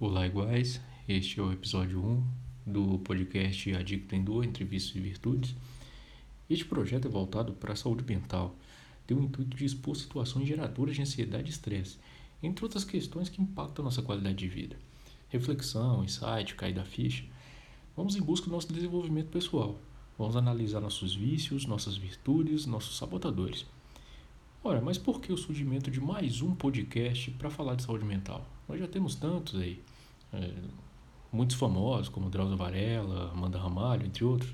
Olá, iguais. Este é o episódio 1 do podcast Adicto em Dor, Entre Vícios e Virtudes. Este projeto é voltado para a saúde mental, tem o intuito de expor situações geradoras de ansiedade e estresse, entre outras questões que impactam nossa qualidade de vida. Reflexão, insight, cair da ficha. Vamos em busca do nosso desenvolvimento pessoal. Vamos analisar nossos vícios, nossas virtudes, nossos sabotadores. Ora, mas por que o surgimento de mais um podcast para falar de saúde mental? Nós já temos tantos aí, é, muitos famosos, como Drauzio Varela, Amanda Ramalho, entre outros.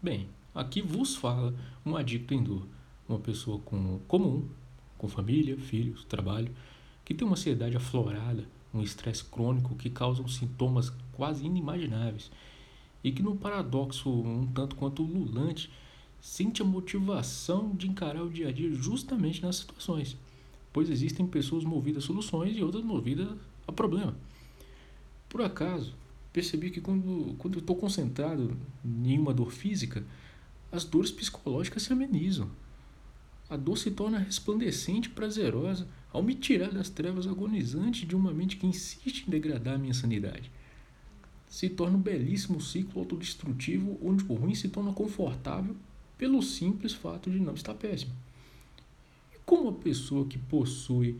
Bem, aqui vos fala um adicto em dor, uma pessoa com, comum, com família, filhos, trabalho, que tem uma ansiedade aflorada, um estresse crônico que causam sintomas quase inimagináveis e que, num paradoxo um tanto quanto lulante, sente a motivação de encarar o dia a dia justamente nessas situações, pois existem pessoas movidas a soluções e outras movidas a problema. Por acaso, percebi que quando, quando eu estou concentrado em uma dor física, as dores psicológicas se amenizam. A dor se torna resplandecente e prazerosa ao me tirar das trevas agonizantes de uma mente que insiste em degradar a minha sanidade. Se torna um belíssimo ciclo autodestrutivo onde o ruim se torna confortável pelo simples fato de não estar péssimo. E como uma pessoa que possui,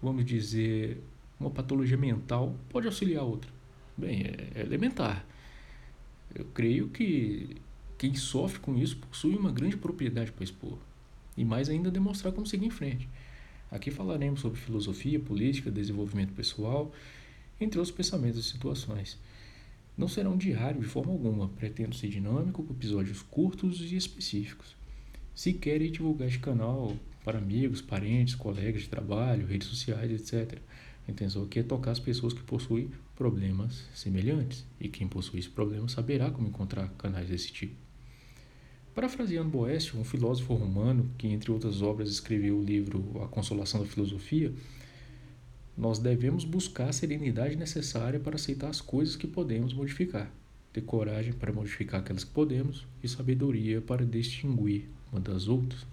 vamos dizer, uma patologia mental pode auxiliar a outra? Bem, é, é elementar. Eu creio que quem sofre com isso possui uma grande propriedade para expor. E mais ainda demonstrar como seguir em frente. Aqui falaremos sobre filosofia, política, desenvolvimento pessoal, entre outros pensamentos e situações. Não será um diário de forma alguma, pretendo ser dinâmico, com episódios curtos e específicos. Se querem divulgar este canal para amigos, parentes, colegas de trabalho, redes sociais, etc. A intenção aqui é tocar as pessoas que possuem problemas semelhantes, e quem possui esse problema saberá como encontrar canais desse tipo. Parafraseando Boécio, um filósofo romano que, entre outras obras, escreveu o livro A Consolação da Filosofia, nós devemos buscar a serenidade necessária para aceitar as coisas que podemos modificar, ter coragem para modificar aquelas que podemos e sabedoria para distinguir uma das outras.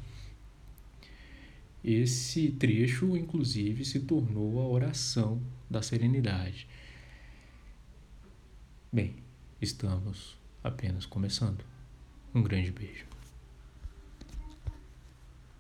Esse trecho, inclusive, se tornou a oração da serenidade. Bem, estamos apenas começando. Um grande beijo.